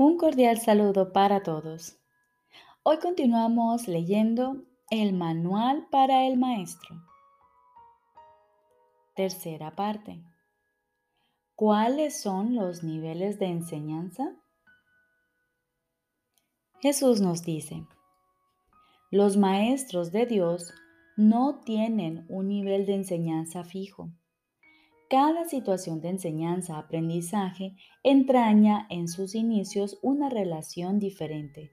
Un cordial saludo para todos. Hoy continuamos leyendo el manual para el maestro. Tercera parte. ¿Cuáles son los niveles de enseñanza? Jesús nos dice, los maestros de Dios no tienen un nivel de enseñanza fijo cada situación de enseñanza-aprendizaje entraña en sus inicios una relación diferente.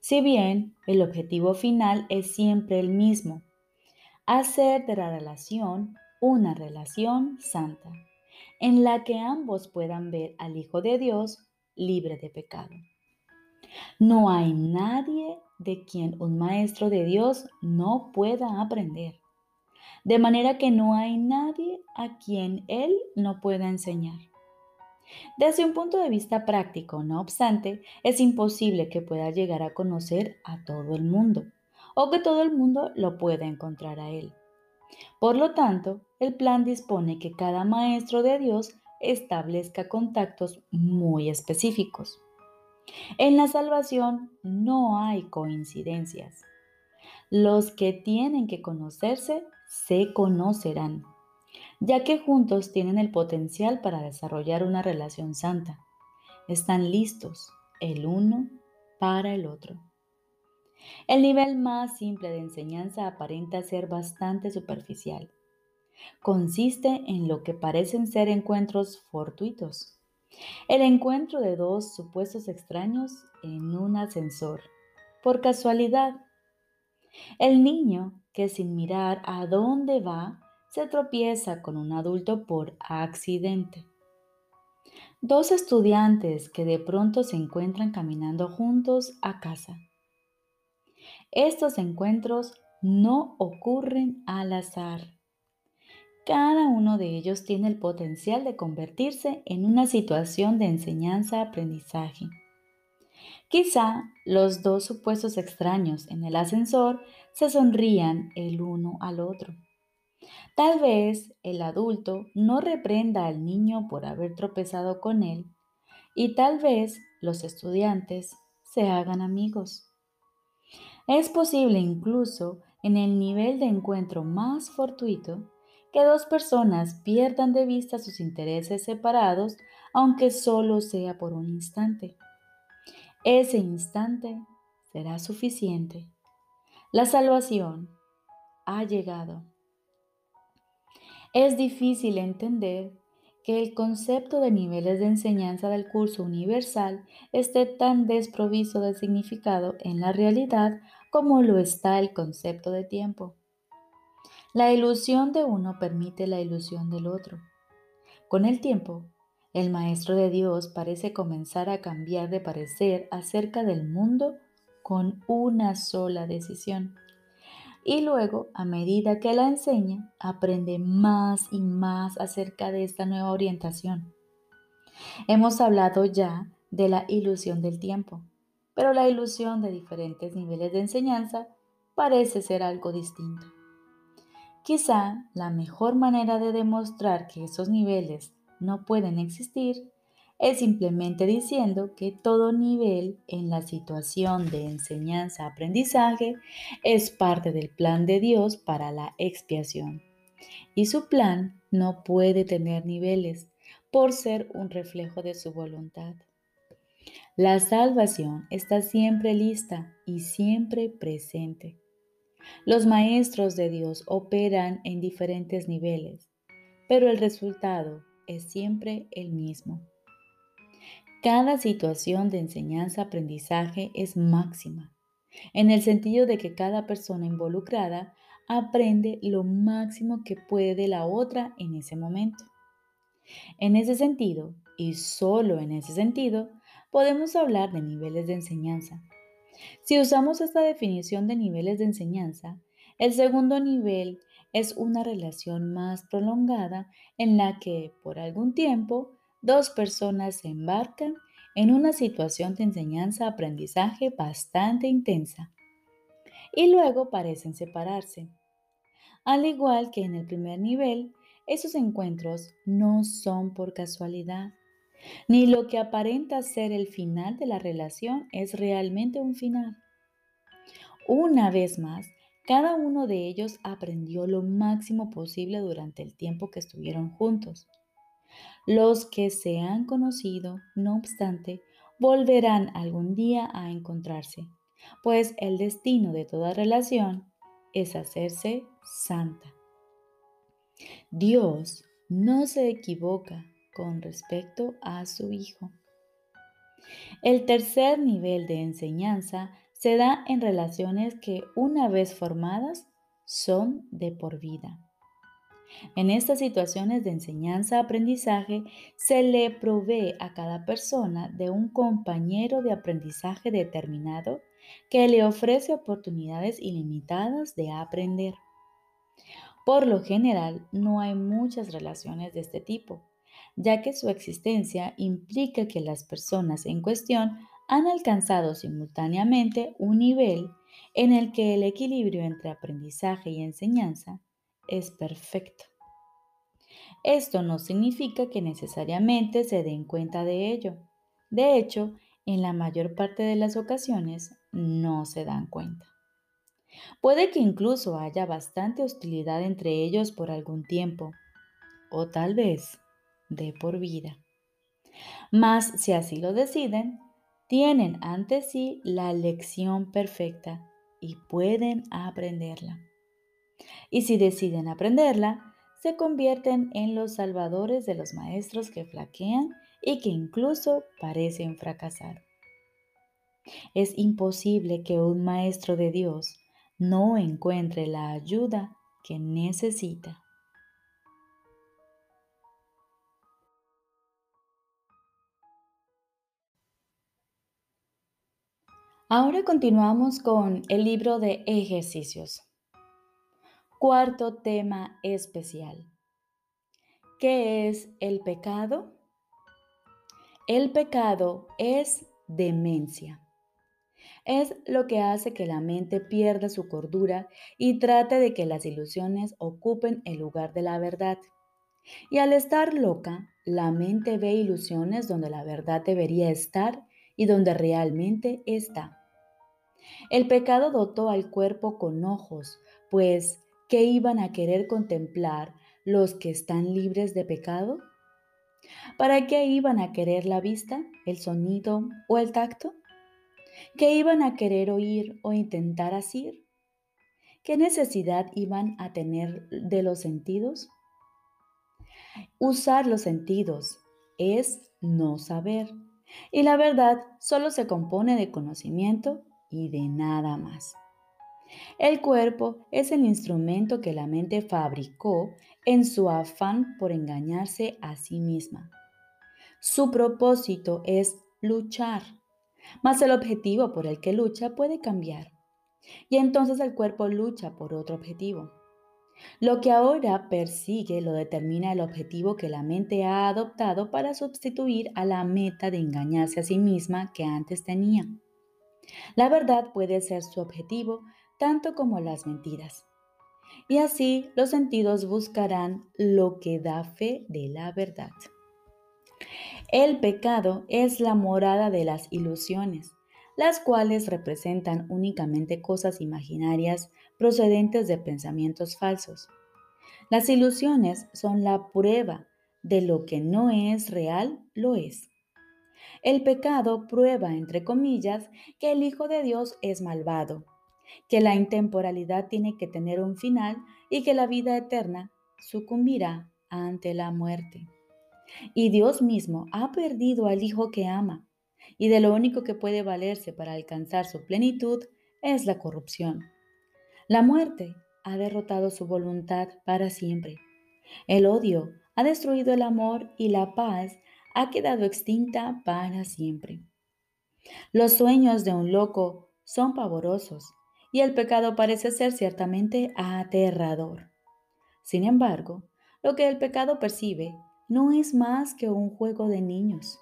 Si bien el objetivo final es siempre el mismo, hacer de la relación una relación santa, en la que ambos puedan ver al Hijo de Dios libre de pecado. No hay nadie de quien un maestro de Dios no pueda aprender de manera que no hay nadie a quien Él no pueda enseñar. Desde un punto de vista práctico, no obstante, es imposible que pueda llegar a conocer a todo el mundo o que todo el mundo lo pueda encontrar a Él. Por lo tanto, el plan dispone que cada maestro de Dios establezca contactos muy específicos. En la salvación no hay coincidencias. Los que tienen que conocerse se conocerán, ya que juntos tienen el potencial para desarrollar una relación santa. Están listos el uno para el otro. El nivel más simple de enseñanza aparenta ser bastante superficial. Consiste en lo que parecen ser encuentros fortuitos. El encuentro de dos supuestos extraños en un ascensor, por casualidad. El niño que sin mirar a dónde va, se tropieza con un adulto por accidente. Dos estudiantes que de pronto se encuentran caminando juntos a casa. Estos encuentros no ocurren al azar. Cada uno de ellos tiene el potencial de convertirse en una situación de enseñanza-aprendizaje. Quizá los dos supuestos extraños en el ascensor se sonrían el uno al otro. Tal vez el adulto no reprenda al niño por haber tropezado con él y tal vez los estudiantes se hagan amigos. Es posible incluso en el nivel de encuentro más fortuito que dos personas pierdan de vista sus intereses separados aunque solo sea por un instante. Ese instante será suficiente la salvación ha llegado. Es difícil entender que el concepto de niveles de enseñanza del curso universal esté tan desprovisto de significado en la realidad como lo está el concepto de tiempo. La ilusión de uno permite la ilusión del otro. Con el tiempo, el Maestro de Dios parece comenzar a cambiar de parecer acerca del mundo con una sola decisión. Y luego, a medida que la enseña, aprende más y más acerca de esta nueva orientación. Hemos hablado ya de la ilusión del tiempo, pero la ilusión de diferentes niveles de enseñanza parece ser algo distinto. Quizá la mejor manera de demostrar que esos niveles no pueden existir es simplemente diciendo que todo nivel en la situación de enseñanza-aprendizaje es parte del plan de Dios para la expiación. Y su plan no puede tener niveles por ser un reflejo de su voluntad. La salvación está siempre lista y siempre presente. Los maestros de Dios operan en diferentes niveles, pero el resultado es siempre el mismo. Cada situación de enseñanza-aprendizaje es máxima, en el sentido de que cada persona involucrada aprende lo máximo que puede de la otra en ese momento. En ese sentido, y solo en ese sentido, podemos hablar de niveles de enseñanza. Si usamos esta definición de niveles de enseñanza, el segundo nivel es una relación más prolongada en la que, por algún tiempo, dos personas se embarcan en una situación de enseñanza-aprendizaje bastante intensa y luego parecen separarse. Al igual que en el primer nivel, esos encuentros no son por casualidad, ni lo que aparenta ser el final de la relación es realmente un final. Una vez más, cada uno de ellos aprendió lo máximo posible durante el tiempo que estuvieron juntos. Los que se han conocido, no obstante, volverán algún día a encontrarse, pues el destino de toda relación es hacerse santa. Dios no se equivoca con respecto a su Hijo. El tercer nivel de enseñanza se da en relaciones que una vez formadas son de por vida. En estas situaciones de enseñanza-aprendizaje se le provee a cada persona de un compañero de aprendizaje determinado que le ofrece oportunidades ilimitadas de aprender. Por lo general, no hay muchas relaciones de este tipo, ya que su existencia implica que las personas en cuestión han alcanzado simultáneamente un nivel en el que el equilibrio entre aprendizaje y enseñanza es perfecto. Esto no significa que necesariamente se den cuenta de ello. De hecho, en la mayor parte de las ocasiones no se dan cuenta. Puede que incluso haya bastante hostilidad entre ellos por algún tiempo, o tal vez de por vida. Mas si así lo deciden, tienen ante sí la lección perfecta y pueden aprenderla. Y si deciden aprenderla, se convierten en los salvadores de los maestros que flaquean y que incluso parecen fracasar. Es imposible que un maestro de Dios no encuentre la ayuda que necesita. Ahora continuamos con el libro de ejercicios. Cuarto tema especial. ¿Qué es el pecado? El pecado es demencia. Es lo que hace que la mente pierda su cordura y trate de que las ilusiones ocupen el lugar de la verdad. Y al estar loca, la mente ve ilusiones donde la verdad debería estar y donde realmente está. El pecado dotó al cuerpo con ojos, pues ¿qué iban a querer contemplar los que están libres de pecado? ¿Para qué iban a querer la vista, el sonido o el tacto? ¿Qué iban a querer oír o intentar asir? ¿Qué necesidad iban a tener de los sentidos? Usar los sentidos es no saber. Y la verdad solo se compone de conocimiento y de nada más. El cuerpo es el instrumento que la mente fabricó en su afán por engañarse a sí misma. Su propósito es luchar, mas el objetivo por el que lucha puede cambiar. Y entonces el cuerpo lucha por otro objetivo. Lo que ahora persigue lo determina el objetivo que la mente ha adoptado para sustituir a la meta de engañarse a sí misma que antes tenía. La verdad puede ser su objetivo tanto como las mentiras. Y así los sentidos buscarán lo que da fe de la verdad. El pecado es la morada de las ilusiones, las cuales representan únicamente cosas imaginarias procedentes de pensamientos falsos. Las ilusiones son la prueba de lo que no es real, lo es. El pecado prueba, entre comillas, que el Hijo de Dios es malvado, que la intemporalidad tiene que tener un final y que la vida eterna sucumbirá ante la muerte. Y Dios mismo ha perdido al Hijo que ama, y de lo único que puede valerse para alcanzar su plenitud es la corrupción. La muerte ha derrotado su voluntad para siempre. El odio ha destruido el amor y la paz ha quedado extinta para siempre. Los sueños de un loco son pavorosos y el pecado parece ser ciertamente aterrador. Sin embargo, lo que el pecado percibe no es más que un juego de niños.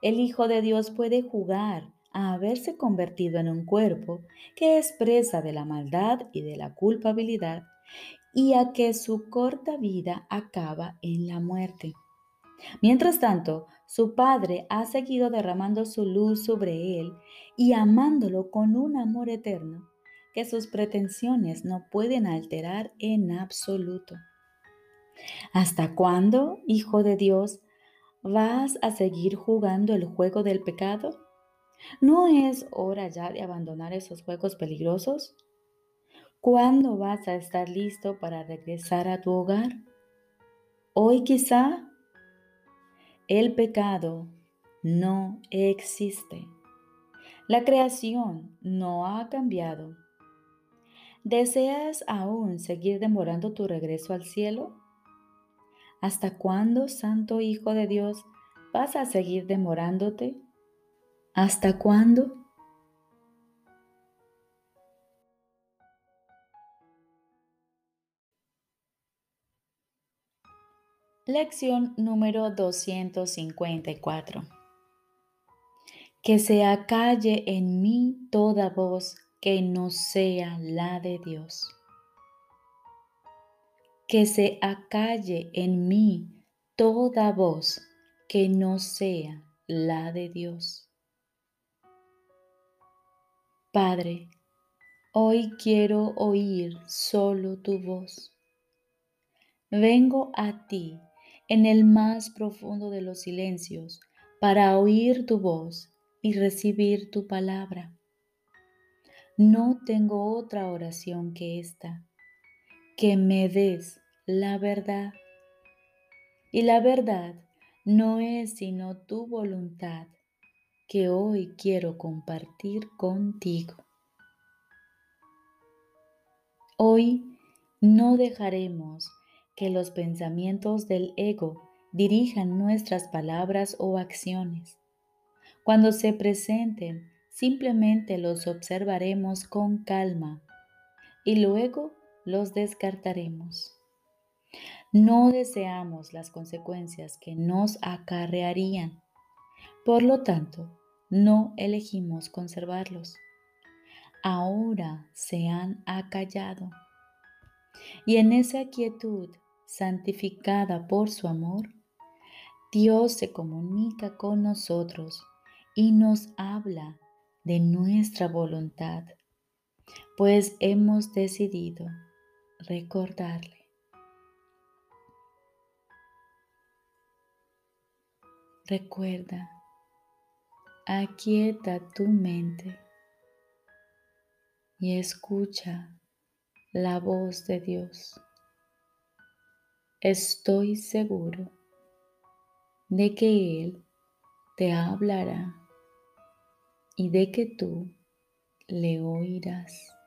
El Hijo de Dios puede jugar a haberse convertido en un cuerpo que es presa de la maldad y de la culpabilidad y a que su corta vida acaba en la muerte. Mientras tanto, su padre ha seguido derramando su luz sobre él y amándolo con un amor eterno que sus pretensiones no pueden alterar en absoluto. ¿Hasta cuándo, Hijo de Dios, vas a seguir jugando el juego del pecado? ¿No es hora ya de abandonar esos juegos peligrosos? ¿Cuándo vas a estar listo para regresar a tu hogar? Hoy quizá el pecado no existe. La creación no ha cambiado. ¿Deseas aún seguir demorando tu regreso al cielo? ¿Hasta cuándo, Santo Hijo de Dios, vas a seguir demorándote? ¿Hasta cuándo? Lección número 254. Que se acalle en mí toda voz que no sea la de Dios. Que se acalle en mí toda voz que no sea la de Dios. Padre, hoy quiero oír solo tu voz. Vengo a ti en el más profundo de los silencios para oír tu voz y recibir tu palabra. No tengo otra oración que esta, que me des la verdad. Y la verdad no es sino tu voluntad que hoy quiero compartir contigo. Hoy no dejaremos que los pensamientos del ego dirijan nuestras palabras o acciones. Cuando se presenten, simplemente los observaremos con calma y luego los descartaremos. No deseamos las consecuencias que nos acarrearían. Por lo tanto, no elegimos conservarlos. Ahora se han acallado. Y en esa quietud santificada por su amor, Dios se comunica con nosotros y nos habla de nuestra voluntad, pues hemos decidido recordarle. Recuerda, aquieta tu mente y escucha la voz de Dios. Estoy seguro de que Él te hablará y de que tú le oirás.